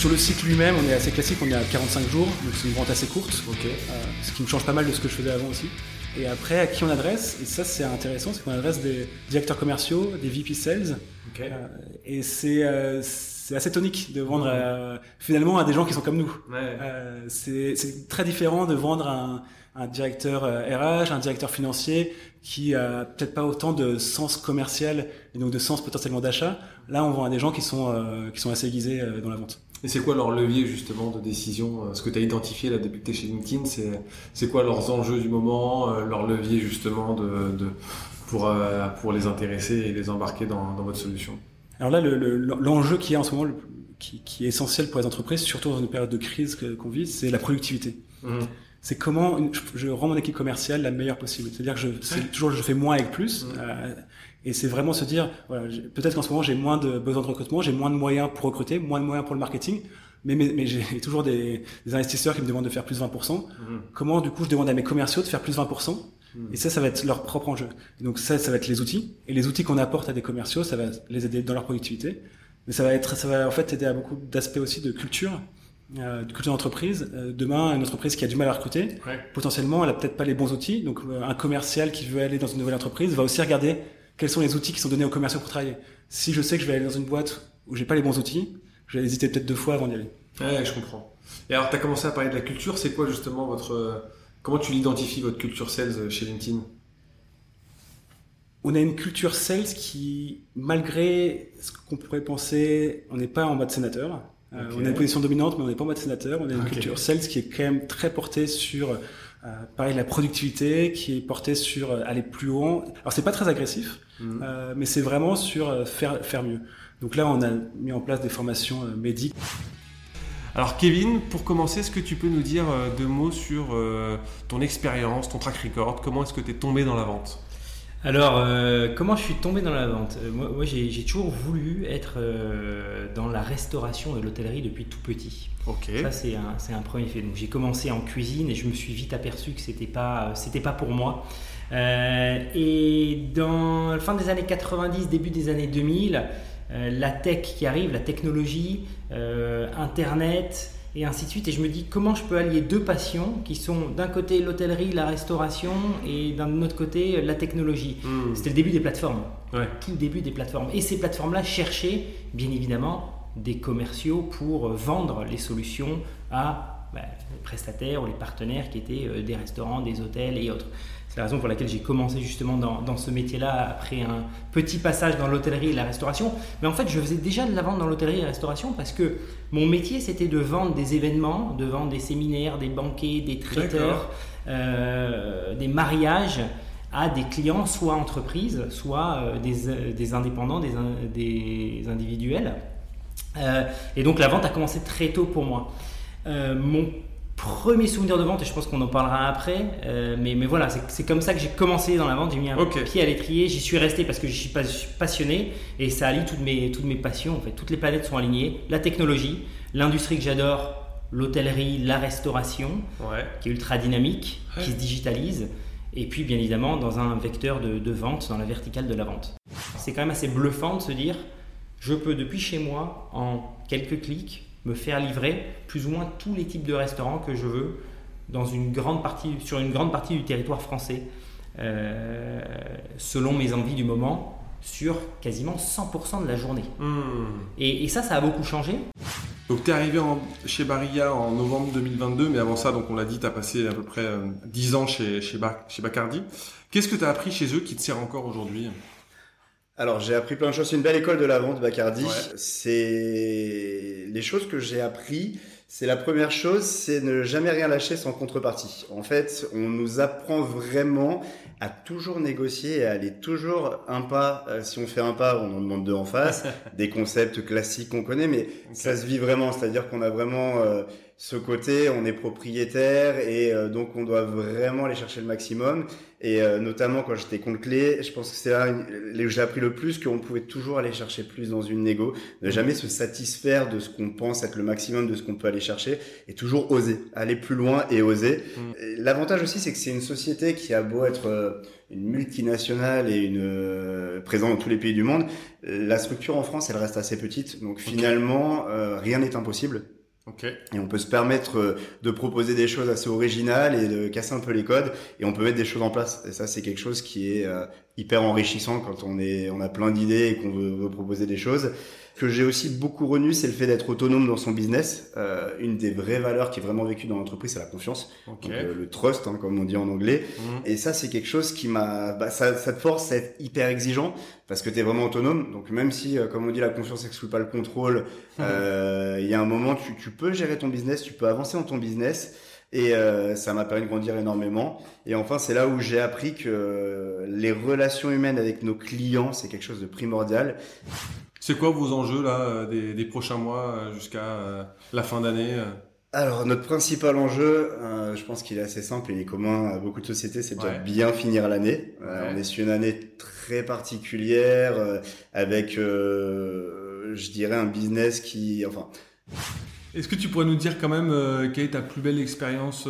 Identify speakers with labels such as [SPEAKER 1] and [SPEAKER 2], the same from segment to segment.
[SPEAKER 1] Sur le cycle lui-même, on est assez classique, on est à 45 jours, donc c'est une vente assez courte,
[SPEAKER 2] Ok.
[SPEAKER 1] euh, ce qui me change pas mal de ce que je faisais avant aussi. Et après, à qui on adresse? Et ça, c'est intéressant, c'est qu'on adresse des directeurs commerciaux, des VP Sales,
[SPEAKER 2] Ok.
[SPEAKER 1] euh, et c'est euh, assez tonique de vendre euh, finalement à des gens qui sont comme nous.
[SPEAKER 2] Ouais.
[SPEAKER 1] Euh, c'est c'est très différent de vendre à un, un directeur RH, un directeur financier qui a peut-être pas autant de sens commercial et donc de sens potentiellement d'achat. Là, on vend à des gens qui sont euh, qui sont assez aiguisés dans la vente.
[SPEAKER 2] Et c'est quoi leur levier justement de décision euh, Ce que tu as identifié là depuis que tu es chez LinkedIn, c'est c'est quoi leurs enjeux du moment, euh, leur levier justement de, de pour euh, pour les intéresser et les embarquer dans, dans votre solution?
[SPEAKER 1] Alors là, le- le- l'enjeu qui est en ce moment, le- qui, qui est essentiel pour les entreprises, surtout dans une période de crise qu'on vit, c'est la productivité. C'est comment une- je, je rends mon équipe commerciale la meilleure possible. C'est-à-dire que je, c'est toujours je fais moins avec plus. Euh, et c'est vraiment se dire, voilà, peut-être qu'en ce moment j'ai moins de besoin de recrutement, j'ai moins de moyens pour recruter, moins de moyens pour le marketing, mais, mais, mais j'ai toujours des, des investisseurs qui me demandent de faire plus 20%. Comment du coup je demande à mes commerciaux de faire plus 20%
[SPEAKER 2] Mhm.
[SPEAKER 1] Et ça, ça va être leur propre enjeu. Et donc ça, ça va être les outils. Et les outils qu'on apporte à des commerciaux, ça va les aider dans leur productivité. Mais ça va être, ça va en fait aider à beaucoup d'aspects aussi de culture, euh, de culture d'entreprise. Euh, demain, une entreprise qui a du mal à recruter,
[SPEAKER 2] Ouais.
[SPEAKER 1] potentiellement, elle a peut-être pas les bons outils. Donc euh, un commercial qui veut aller dans une nouvelle entreprise va aussi regarder quels sont les outils qui sont donnés aux commerciaux pour travailler. Si je sais que je vais aller dans une boîte où j'ai pas les bons outils, je vais hésiter peut-être deux fois avant d'y aller.
[SPEAKER 2] Ouais, je comprends. Et alors, tu as commencé à parler de la culture. C'est quoi justement votre. euh, Comment tu l'identifies, votre culture sales euh, chez LinkedIn?
[SPEAKER 1] On a une culture sales qui, malgré ce qu'on pourrait penser, on n'est pas en mode sénateur. Euh. On a une position dominante, mais on n'est pas en mode sénateur. On a une
[SPEAKER 2] Ok.
[SPEAKER 1] culture sales qui est quand même très portée sur, euh, pareil, la productivité, qui est portée sur euh, aller plus haut. Alors c'est pas très agressif,
[SPEAKER 2] Mhm.
[SPEAKER 1] euh, mais c'est vraiment sur euh, faire faire mieux. Donc là, on a mis en place des formations euh, médiques.
[SPEAKER 2] Alors, Kevin, pour commencer, est-ce que tu peux nous dire deux mots sur euh, ton expérience, ton track record? Comment est-ce que tu es tombé dans la vente?
[SPEAKER 3] Alors, euh, comment je suis tombé dans la vente Euh, Moi, moi, j'ai toujours voulu être euh, dans la restauration et l'hôtellerie depuis tout petit.
[SPEAKER 2] Ok.
[SPEAKER 3] Ça, c'est un, premier fait. Donc, j'ai commencé en cuisine et je me suis vite aperçu que c'était pas, c'était pas pour moi. Et dans la fin des années 90, début des années 2000, euh, la tech qui arrive, la technologie, Internet et ainsi de suite. Et je me dis comment je peux allier deux passions qui sont d'un côté l'hôtellerie, la restauration et d'un autre côté la technologie.
[SPEAKER 2] Hmm.
[SPEAKER 3] C'était le début des plateformes
[SPEAKER 2] Ouais.
[SPEAKER 3] tout début des plateformes. Et ces plateformes-là cherchaient, bien évidemment, des commerciaux pour euh, vendre les solutions à bah, les prestataires ou les partenaires qui étaient euh, des restaurants, des hôtels et autres. C'est la raison pour laquelle j'ai commencé justement dans, dans ce métier-là après un petit passage dans l'hôtellerie et la restauration. Mais en fait, je faisais déjà de la vente dans l'hôtellerie et la restauration parce que mon métier, c'était de vendre des événements, de vendre des séminaires, des banquets, des traiteurs, euh, des mariages à des clients, soit entreprises, soit euh, des, euh, des indépendants, des, des individuels. Euh, et donc la vente a commencé très tôt pour moi. Euh, mon premier souvenir de vente, et je pense qu'on en parlera après, euh, mais, mais voilà, c'est comme ça que j'ai commencé dans la vente. J'ai mis un pied à l'étrier, j'y suis resté parce que je suis pas- je suis passionné et ça allie toutes mes, toutes mes passions. En fait, toutes les planètes sont alignées. La technologie, l'industrie que j'adore, l'hôtellerie, la restauration,
[SPEAKER 2] Ouais.
[SPEAKER 3] qui est ultra dynamique,
[SPEAKER 2] Ouais.
[SPEAKER 3] qui se digitalise, et puis bien évidemment dans un vecteur de, de vente, dans la verticale de la vente. C'est quand même assez bluffant de se dire, je peux depuis chez moi, en quelques clics, me faire livrer plus ou moins tous les types de restaurants que je veux dans une grande partie, sur une grande partie du territoire français, euh, selon mes envies du moment, sur quasiment 100% de la journée.
[SPEAKER 2] Hmm.
[SPEAKER 3] Et, et ça, ça a beaucoup changé.
[SPEAKER 2] Donc tu es arrivé en- chez Barilla en novembre 2022, mais avant ça, donc on l'a dit, tu as passé à peu près euh, 10 ans chez, chez Bacardi. Qu'est-ce que tu as appris chez eux qui te sert encore aujourd'hui?
[SPEAKER 4] Alors, j'ai appris plein de choses. C'est une belle école de la vente, Bacardi.
[SPEAKER 2] Ouais.
[SPEAKER 4] C'est les choses que j'ai appris. C'est la première chose, c'est ne jamais rien lâcher sans contrepartie. En fait, on nous apprend vraiment à toujours négocier et à aller toujours un pas. Euh, Si on fait un pas, on en demande deux en face. Des concepts classiques qu'on connaît, mais ça se vit vraiment. C'est-à-dire qu'on a vraiment euh, ce côté, on est propriétaire et euh, donc on doit vraiment aller chercher le maximum. Et euh, notamment quand j'étais compte clé, je pense que c'est là où j'ai appris le plus qu'on pouvait toujours aller chercher plus dans une négo, ne jamais se satisfaire de ce qu'on pense être le maximum de ce qu'on peut aller chercher et toujours oser, aller plus loin et oser. Mm. L'avantage aussi, c'est que c'est une société qui a beau être euh, une multinationale et une présente dans tous les pays du monde, la structure en France, elle reste assez petite. Donc finalement, rien n'est impossible. Et on peut se permettre euh, de proposer des choses assez originales et de casser un peu les codes et on peut mettre des choses en place. Et ça, c'est quelque chose qui est euh, hyper enrichissant quand on est, on a plein d'idées et qu'on veut, veut, proposer des choses que j'ai aussi beaucoup renu, c'est le fait d'être autonome dans son business. Euh, une des vraies valeurs qui est vraiment vécue dans l'entreprise, c'est la confiance. Euh, le trust, hein, comme on dit en anglais. Mhm. Et ça, c'est quelque chose qui m'a... Bah, ça, ça, te force à être hyper exigeant parce que tu es vraiment autonome. Donc même si, euh, comme on dit, la confiance n'exclut pas le contrôle, mhm. il y a un moment, tu, tu peux gérer ton business, tu peux avancer dans ton business. Et euh, ça m'a permis de grandir énormément. Et enfin, c'est là où j'ai appris que les relations humaines avec nos clients, c'est quelque chose de primordial.
[SPEAKER 2] C'est quoi vos enjeux là euh, des, prochains mois euh, jusqu'à euh, la fin d'année
[SPEAKER 4] alors notre principal enjeu, je pense qu'il est assez simple, il est commun à beaucoup de sociétés, c'est de bien finir l'année. on est sur une année très particulière avec, je dirais, un business qui, enfin.
[SPEAKER 2] Est-ce que tu pourrais nous dire quand même quelle est ta plus belle expérience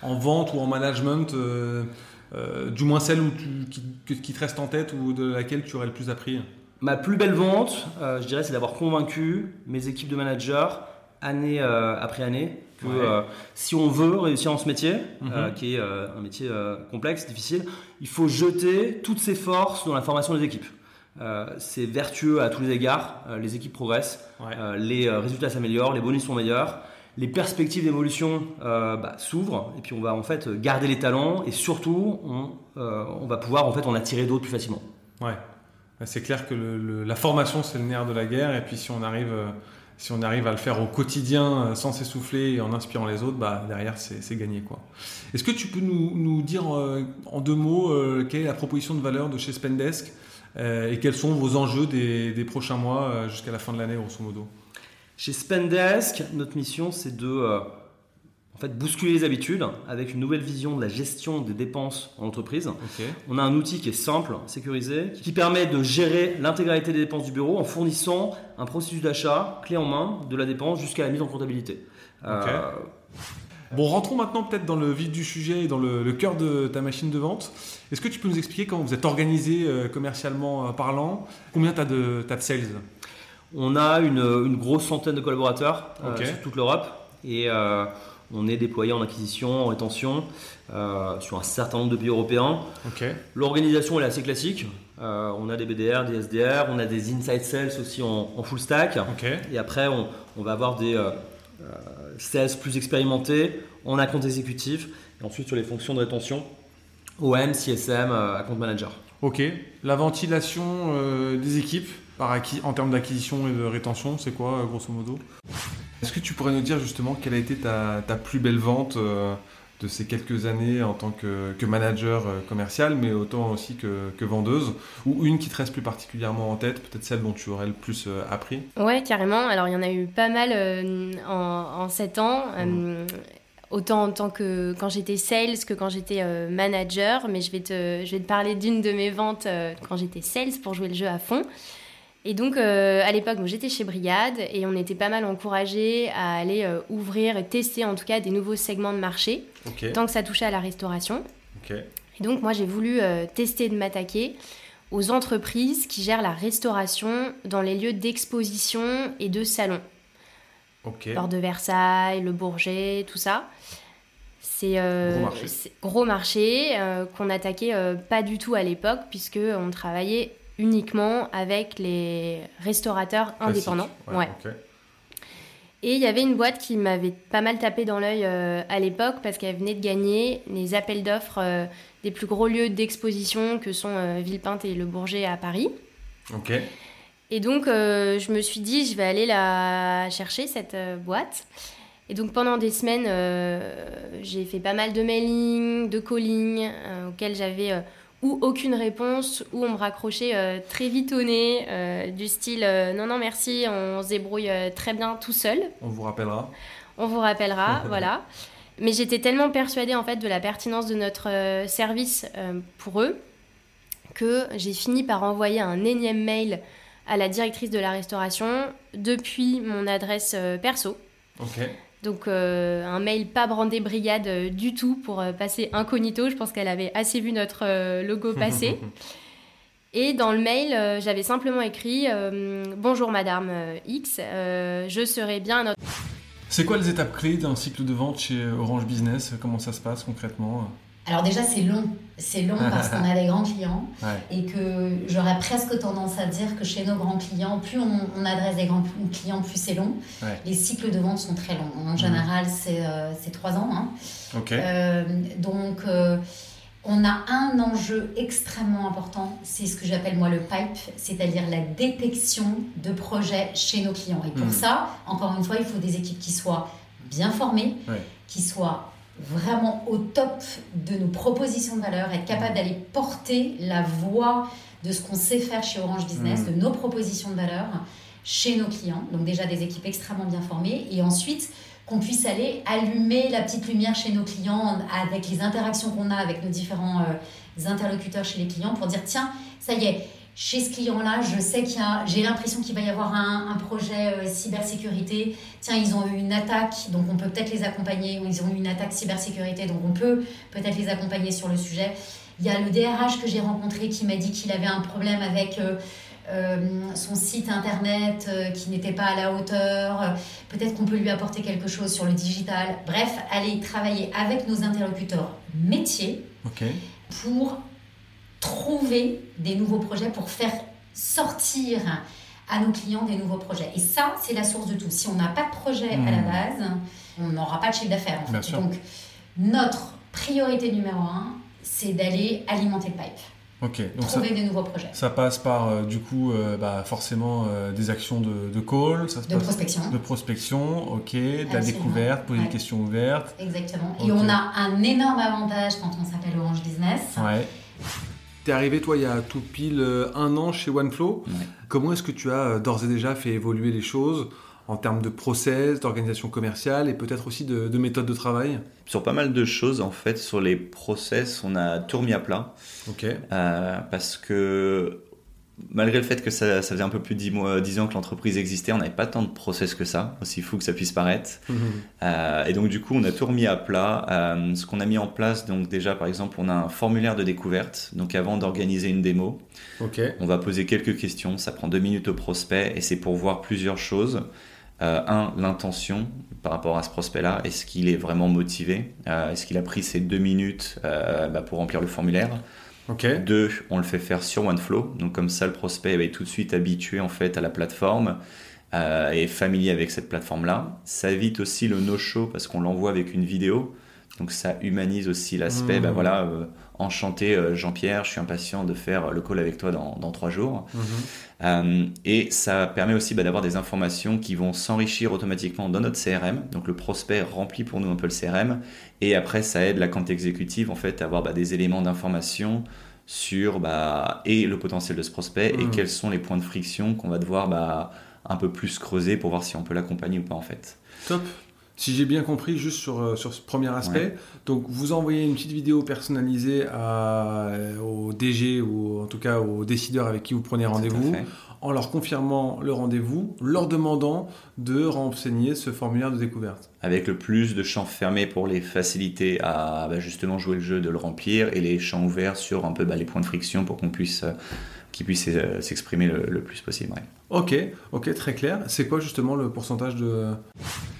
[SPEAKER 2] en vente ou en management, du moins celle où tu, qui te reste en tête ou de laquelle tu aurais le plus appris?
[SPEAKER 5] Ma plus belle vente, euh, je dirais, c'est d'avoir convaincu mes équipes de managers année euh, après année que euh, si on veut réussir dans ce métier, mhm. qui est un métier complexe, difficile, il faut jeter toutes ses forces dans la formation des équipes. c'est vertueux à tous les égards, les équipes progressent, les résultats s'améliorent, les bonus sont meilleurs, les perspectives d'évolution bah, s'ouvrent et puis on va en fait garder les talents et surtout on, on va pouvoir en fait en attirer d'autres plus facilement.
[SPEAKER 2] Ouais. C'est clair que la formation, c'est le nerf de la guerre. Et puis si on arrive, euh, si on arrive à le faire au quotidien euh, sans s'essouffler et en inspirant les autres, bah, derrière, c'est gagné. Est-ce que tu peux nous, dire euh, en deux mots quelle est la proposition de valeur de chez Spendesk et quels sont vos enjeux des, des prochains mois jusqu'à la fin de l'année, grosso modo?
[SPEAKER 5] Chez Spendesk, notre mission, c'est de en fait, bousculer les habitudes avec une nouvelle vision de la gestion des dépenses en entreprise. On a un outil qui est simple, sécurisé, qui permet de gérer l'intégralité des dépenses du bureau en fournissant un processus d'achat clé en main de la dépense jusqu'à la mise en comptabilité.
[SPEAKER 2] Euh, bon, rentrons maintenant peut-être dans le vif du sujet et dans le, cœur de ta machine de vente. Est-ce que tu peux nous expliquer comment vous êtes organisé euh, commercialement euh, parlant Combien tu as, de, de sales?
[SPEAKER 5] On a une, grosse centaine de collaborateurs sur toute l'Europe. Et on est déployé en acquisition, en rétention euh, sur un certain nombre de pays européens. L'organisation est assez classique. Euh, on a des BDR, des SDR, on a des inside sales aussi en, full stack. Et après, on, va avoir des euh, sales plus expérimentés en account exécutif. Et ensuite, sur les fonctions de rétention, OM, CSM, account manager.
[SPEAKER 2] Ok. La ventilation des équipes par en termes d'acquisition et de rétention, c'est quoi, grosso modo? Est-ce que tu pourrais nous dire justement quelle a été ta, plus belle vente euh, de ces quelques années en tant que, manager euh, commercial, mais autant aussi que, vendeuse, ou une qui te reste plus particulièrement en tête, peut-être celle dont tu aurais le plus euh, appris?
[SPEAKER 6] Ouais, carrément. Alors il y en a eu pas mal en, 7 ans. Mmh. autant en tant que quand j'étais sales que quand j'étais manager, mais je vais te, je vais te parler d'une de mes ventes quand j'étais sales pour jouer le jeu à fond. Et donc, euh, à l'époque, j'étais chez Brigade et on était pas mal encouragés à aller euh, ouvrir et tester en tout cas des nouveaux segments de marché, tant que ça touchait à la restauration. Et donc, moi, j'ai voulu euh, tester de m'attaquer aux entreprises qui gèrent la restauration dans les lieux d'exposition et de salon. Okay. de Versailles, le Bourget, tout ça. C'est gros marché, gros marché qu'on attaquait pas du tout à l'époque puisque on travaillait uniquement avec les restaurateurs indépendants. Ouais, Et il y avait une boîte qui m'avait pas mal tapé dans l'œil euh, à l'époque parce qu'elle venait de gagner les appels d'offres euh, des plus gros lieux d'exposition que sont euh, Villepinte et Le Bourget à Paris.
[SPEAKER 2] Ok.
[SPEAKER 6] Et donc, je me suis dit, je vais aller la chercher, cette boîte. Et donc, pendant des semaines, j'ai fait pas mal de mailing, de calling, auxquels j'avais ou aucune réponse, ou on me raccrochait euh, très vite au nez, euh, du style euh, non, non, merci, on se débrouille très bien tout seul.
[SPEAKER 2] On vous rappellera
[SPEAKER 6] On vous rappellera, voilà. Mais j'étais tellement persuadée en fait de la pertinence de notre service pour eux que j'ai fini par envoyer un énième mail à la directrice de la restauration depuis mon adresse perso.
[SPEAKER 2] Ok.
[SPEAKER 6] Donc un mail pas brandé brigade du tout pour passer incognito. Je pense qu'elle avait assez vu notre logo passer. Et dans le mail, j'avais simplement écrit Bonjour Madame X, je serai bien notre.
[SPEAKER 2] C'est quoi les étapes clés d'un cycle de vente chez Orange Business? Comment ça se passe concrètement?
[SPEAKER 7] Alors déjà c'est long, c'est long parce qu'on a des grands clients et que j'aurais presque tendance à dire que chez nos grands clients, plus on, adresse des grands clients, plus c'est long. Les cycles de vente sont très longs. En mmh. général c'est euh, trois ans. Hein. Euh, donc euh, on a un enjeu extrêmement important, c'est ce que j'appelle moi le pipe, c'est-à-dire la détection de projets chez nos clients. Et pour hmm. ça, encore une fois, il faut des équipes qui soient bien formées, qui soient vraiment au top de nos propositions de valeur, être capable d'aller porter la voix de ce qu'on sait faire chez Orange Business, hmm. de nos propositions de valeur chez nos clients. Donc déjà des équipes extrêmement bien formées. Et ensuite, qu'on puisse aller allumer la petite lumière chez nos clients avec les interactions qu'on a avec nos différents euh, interlocuteurs chez les clients pour dire tiens, ça y est, chez ce client-là, je sais qu'il y a, j'ai l'impression qu'il va y avoir un, projet euh, cybersécurité. Tiens, ils ont eu une attaque, donc on peut peut-être les accompagner. Ou ils ont eu une attaque cybersécurité, donc on peut peut-être les accompagner sur le sujet. Il y a le DRH que j'ai rencontré qui m'a dit qu'il avait un problème avec euh, euh, son site internet qui n'était pas à la hauteur, peut-être qu'on peut lui apporter quelque chose sur le digital. Bref, aller travailler avec nos interlocuteurs métiers pour trouver des nouveaux projets, pour faire sortir à nos clients des nouveaux projets. Et ça, c'est la source de tout. Si on n'a pas de projet à la hmm. base, on n'aura pas de chiffre d'affaires. Donc, notre priorité numéro un, c'est d'aller alimenter le pipe.
[SPEAKER 2] Ok.
[SPEAKER 7] Donc trouver des nouveaux projets.
[SPEAKER 2] Ça passe par euh, du coup euh, bah, forcément euh, des actions de, de call, ça
[SPEAKER 7] de prospection.
[SPEAKER 2] De prospection, ok, de la découverte, poser des questions ouvertes.
[SPEAKER 7] Exactement. Et on a un énorme avantage quand on s'appelle Orange Business.
[SPEAKER 2] Ouais. T'es arrivé toi il y a tout pile un an chez OneFlow. Comment est-ce que tu as d'ores et déjà fait évoluer les choses en termes de process, d'organisation commerciale et peut-être aussi de, de méthode de travail?
[SPEAKER 8] Sur pas mal de choses, en fait, sur les process, on a tout remis à plat.
[SPEAKER 2] Ok.
[SPEAKER 8] Euh, parce que malgré le fait que ça, ça faisait un peu plus de 10, mois, 10 ans que l'entreprise existait, on n'avait pas tant de process que ça, aussi fou que ça puisse paraître. Mhm. Euh, et donc du coup, on a tout remis à plat. Euh, ce qu'on a mis en place, donc déjà par exemple, on a un formulaire de découverte. Donc avant d'organiser une démo, on va poser quelques questions. Ça prend deux minutes au prospect et c'est pour voir plusieurs choses. Euh, un, l'intention par rapport à ce prospect-là. Est-ce qu'il est vraiment motivé? Euh, Est-ce qu'il a pris ces deux minutes euh, bah, pour remplir le formulaire? Deux, on le fait faire sur OneFlow. Donc comme ça, le prospect est tout de suite habitué en fait à la plateforme et est familier avec cette plateforme-là. Ça évite aussi le no-show parce qu'on l'envoie avec une vidéo. Donc ça humanise aussi l'aspect. Bah, mmh. voilà, enchanté Jean-Pierre, je suis impatient de faire le call avec toi dans, dans trois jours. Mmh. Euh, et ça permet aussi bah, d'avoir des informations qui vont s'enrichir automatiquement dans notre CRM. Donc le prospect remplit pour nous un peu le CRM. Et après, ça aide la compte exécutive en fait à avoir bah, des éléments d'information sur bah, et le potentiel de ce prospect et mmh. quels sont les points de friction qu'on va devoir bah, un peu plus creuser pour voir si on peut l'accompagner ou pas en fait.
[SPEAKER 2] Top. Si j'ai bien compris, juste sur, euh, sur ce premier aspect, donc vous envoyez une petite vidéo personnalisée à, euh, au DG ou en tout cas aux décideurs avec qui vous prenez rendez-vous, en leur confirmant le rendez-vous, leur demandant de renseigner ce formulaire de découverte.
[SPEAKER 8] Avec le plus de champs fermés pour les faciliter à bah, justement jouer le jeu, de le remplir, et les champs ouverts sur un peu bah, les points de friction pour qu'on puisse euh, qui puisse euh, s'exprimer le, plus possible.
[SPEAKER 2] Ok, ok, très clair. C'est quoi justement le pourcentage de...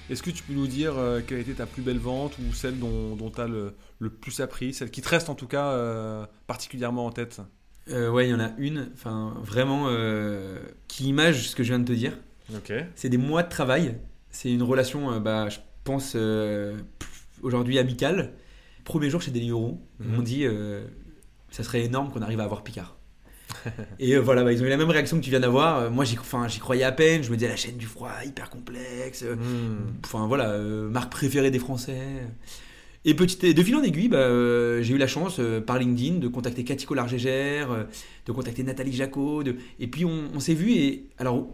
[SPEAKER 2] Est-ce que tu peux nous dire euh, quelle a été ta plus belle vente ou celle dont tu as le, plus appris, celle qui te reste en tout cas euh, particulièrement en tête?
[SPEAKER 9] Ouais, il y en a une, enfin vraiment, qui image ce que je viens de te dire. C'est des mois de travail, c'est une relation, bah, je pense, aujourd'hui amicale. Premier jour chez Deliveroo, ils m'ont mhm. dit, ça serait énorme qu'on arrive à avoir Picard. et euh, voilà, bah, ils ont eu la même réaction que tu viens d'avoir. Euh, moi, j'y enfin, croyais à peine. Je me disais, la chaîne du froid, hyper complexe. Hmm. Enfin, voilà, euh, marque préférée des Français. Et petit, de fil en aiguille, bah, j'ai eu la chance par LinkedIn de contacter Cathy Collard-Gégère, de contacter Nathalie Jacot. Et puis, on, s'est vu. Et alors,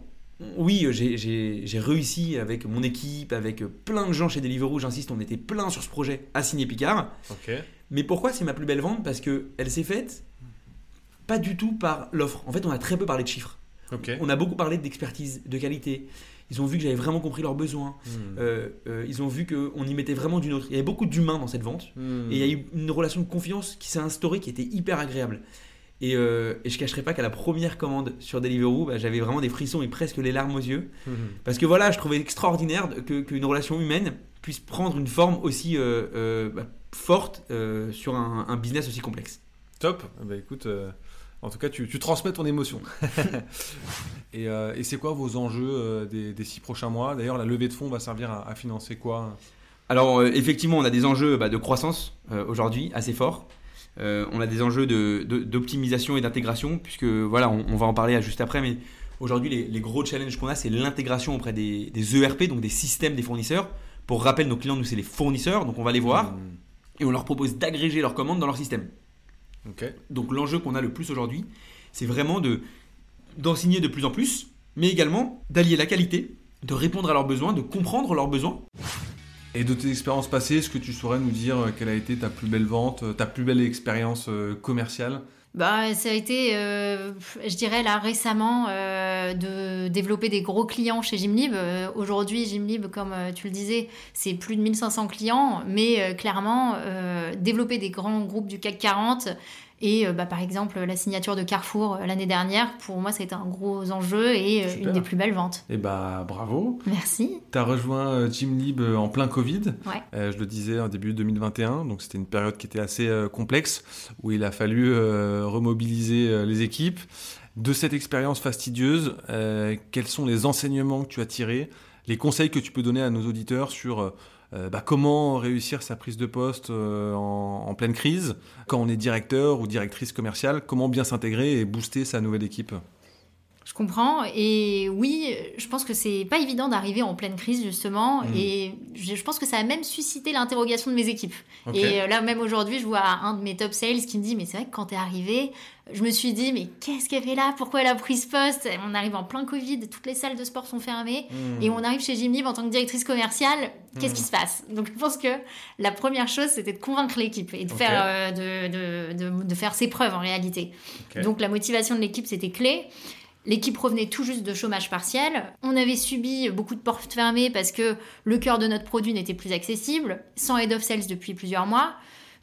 [SPEAKER 9] oui, j'ai réussi avec mon équipe, avec plein de gens chez Deliveroo, j'insiste, on était plein sur ce projet à signer Picard. Mais pourquoi c'est ma plus belle vente? Parce qu'elle s'est faite pas du tout par l'offre. En fait, on a très peu parlé de chiffres. On a beaucoup parlé d'expertise, de qualité. Ils ont vu que j'avais vraiment compris leurs besoins. Hmm. Euh, euh, ils ont vu qu'on y mettait vraiment du nôtre. Il y avait beaucoup d'humains dans cette vente. Hmm. Et il y a eu une relation de confiance qui s'est instaurée qui était hyper agréable. Et, euh, et je cacherai pas qu'à la première commande sur Deliveroo, bah, j'avais vraiment des frissons et presque les larmes aux yeux. Hmm. Parce que voilà, je trouvais extraordinaire qu'une relation humaine puisse prendre une forme aussi euh, bah, forte sur un, un, business aussi complexe.
[SPEAKER 2] Top. Bah, écoute, en tout cas, tu, transmets ton émotion. Euh, et, c'est quoi vos enjeux euh, des, six prochains mois? D'ailleurs, la levée de fonds va servir à, financer quoi?
[SPEAKER 9] Alors, euh, effectivement, on a des enjeux bah, de croissance aujourd'hui assez forts. on a des enjeux d'optimisation et d'intégration, puisque voilà, on, va en parler juste après, mais aujourd'hui, les, gros challenges qu'on a, c'est l'intégration auprès des, ERP, e donc des systèmes des fournisseurs. Pour rappel, nos clients, nous, c'est les fournisseurs, donc on va les voir mmh. et on leur propose d'agréger leurs commandes dans leur système. Donc l'enjeu qu'on a le plus aujourd'hui, c'est vraiment de d'enseigner de plus en plus, mais également d'allier la qualité, de répondre à leurs besoins, de comprendre leurs besoins.
[SPEAKER 2] Et de tes expériences passées, est-ce que tu saurais nous dire euh, quelle a été ta plus belle vente, euh, ta plus belle expérience euh, commerciale?
[SPEAKER 10] Bah, ça a été, je dirais là récemment, de développer des gros clients chez Gymlib. Aujourd'hui, Gymlib, comme tu le disais, c'est plus de 1500 clients, mais clairement, développer des grands groupes du CAC 40, et euh, bah, par exemple, la signature de Carrefour euh, l'année dernière, pour moi, c'était un gros enjeu et euh, une des plus belles ventes.
[SPEAKER 2] Et eh bah bravo.
[SPEAKER 10] Merci.
[SPEAKER 2] Tu as rejoint Gymlib en plein Covid. je le disais en début 2021, donc c'était une période qui était assez complexe où il a fallu remobiliser les équipes. De cette expérience fastidieuse, quels sont les enseignements que tu as tirés, les conseils que tu peux donner à nos auditeurs sur euh, bah, comment réussir sa prise de poste euh, en, pleine crise quand on est directeur ou directrice commerciale, comment bien s'intégrer et booster sa nouvelle équipe?
[SPEAKER 10] Je comprends. Et oui, je pense que c'est pas évident d'arriver en pleine crise, justement. Mm. Et je, pense que ça a même suscité l'interrogation de mes équipes. Et euh, là, même aujourd'hui, je vois un de mes top sales qui me dit Mais c'est vrai que quand t'es arrivé, je me suis dit Mais qu'est-ce qu'elle fait là? Pourquoi elle a pris ce poste? On arrive en plein Covid, toutes les salles de sport sont fermées. Mm. Et on arrive chez Jimmy en tant que directrice commerciale. Qu'est-ce mm. qui se passe? Donc, je pense que la première chose, c'était de convaincre l'équipe et de, faire, euh, de, de, de, faire ses preuves en réalité. Donc, la motivation de l'équipe, c'était clé. L'équipe revenait tout juste de chômage partiel. On avait subi beaucoup de portes fermées parce que le cœur de notre produit n'était plus accessible, sans head of sales depuis plusieurs mois.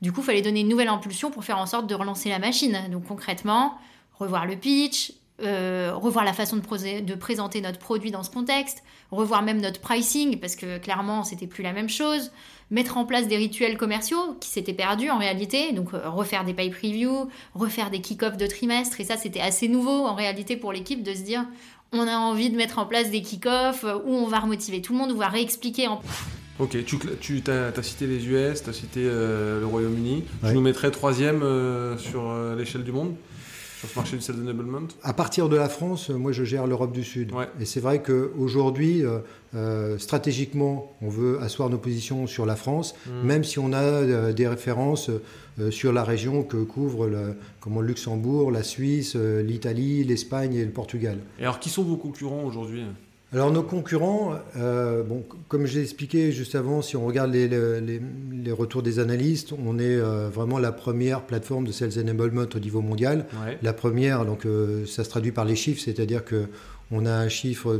[SPEAKER 10] Du coup, il fallait donner une nouvelle impulsion pour faire en sorte de relancer la machine. Donc concrètement, revoir le pitch, euh, revoir la façon de, de, présenter notre produit dans ce contexte, revoir même notre pricing parce que clairement c'était plus la même chose, mettre en place des rituels commerciaux qui s'étaient perdus en réalité, donc euh, refaire des pay previews, refaire des kick-offs de trimestre, et ça c'était assez nouveau en réalité pour l'équipe de se dire on a envie de mettre en place des kick-offs euh, où on va remotiver tout le monde, on va réexpliquer en...
[SPEAKER 2] Ok, tu, tu as, cité les US, tu as cité euh, le Royaume-Uni. Je nous mettrais troisième sur l'échelle du monde? Sur ce marché du sales enablement?
[SPEAKER 11] À partir de la France, moi je gère l'Europe du Sud. Et c'est vrai qu'aujourd'hui, euh, stratégiquement, on veut asseoir nos positions sur la France, hmm. même si on a euh, des références euh, sur la région que couvrent le, comment, le Luxembourg, la Suisse, l'Italie, l'Espagne et le Portugal.
[SPEAKER 2] Et alors, qui sont vos concurrents aujourd'hui?
[SPEAKER 11] Alors nos concurrents, bon, comme je l'ai expliqué juste avant, si on regarde les, les, retours des analystes, on est vraiment la première plateforme de sales enablement au niveau mondial. La première, donc ça se traduit par les chiffres, c'est-à-dire que on a un chiffre,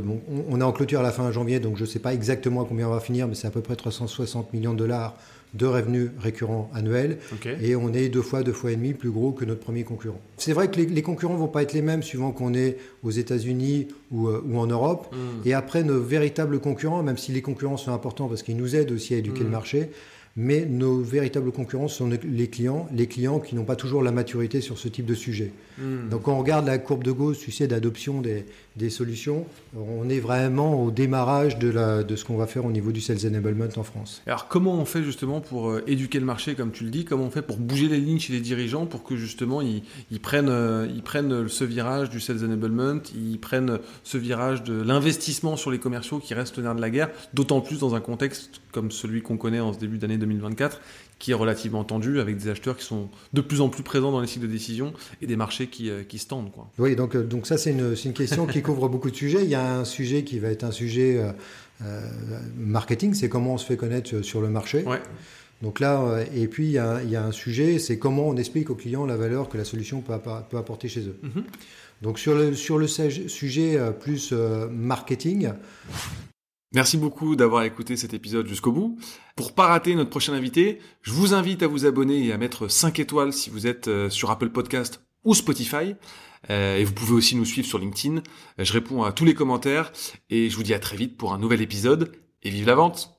[SPEAKER 11] on, est en clôture à la fin janvier, donc je ne sais pas exactement à combien on va finir, mais c'est à peu près 360 millions de dollars de revenus récurrents annuels. Et on est deux fois, deux fois et demi plus gros que notre premier concurrent. C'est vrai que les, concurrents ne vont pas être les mêmes suivant qu'on est aux États-Unis ou, euh, en Europe. Hmm. Et après, nos véritables concurrents, même si les concurrents sont importants parce qu'ils nous aident aussi à éduquer le hmm. marché, mais nos véritables concurrents sont les clients, les clients qui n'ont pas toujours la maturité sur ce type de sujet. Hmm. Donc quand on regarde la courbe de Gauss, tu sais, d'adoption des, des, solutions, on est vraiment au démarrage de, la, de ce qu'on va faire au niveau du sales enablement en France.
[SPEAKER 2] Alors comment on fait justement pour euh, éduquer le marché, comme tu le dis, comment on fait pour bouger les lignes chez les dirigeants pour que justement ils, ils prennent, euh, ils prennent ce virage du sales enablement, ils prennent ce virage de l'investissement sur les commerciaux qui reste le nerf de la guerre, d'autant plus dans un contexte comme celui qu'on connaît en ce début d'année 2024, qui est relativement tendu avec des acheteurs qui sont de plus en plus présents dans les cycles de décision et des marchés qui, qui se tendent. Quoi.
[SPEAKER 11] Oui, donc, donc ça c'est une, une, question qui couvre beaucoup de sujets. Il y a un sujet qui va être un sujet euh, marketing, c'est comment on se fait connaître sur le marché.
[SPEAKER 2] Ouais.
[SPEAKER 11] Donc là, et puis il y, a, il y a un sujet, c'est comment on explique aux clients la valeur que la solution peut, peut apporter chez eux.
[SPEAKER 2] Mm-hmm.
[SPEAKER 11] Donc sur le, sur le sujet plus marketing.
[SPEAKER 2] Merci beaucoup d'avoir écouté cet épisode jusqu'au bout. Pour pas rater notre prochain invité, je vous invite à vous abonner et à mettre 5 étoiles si vous êtes sur Apple Podcast ou Spotify. Euh, et vous pouvez aussi nous suivre sur LinkedIn. Je réponds à tous les commentaires et je vous dis à très vite pour un nouvel épisode et vive la vente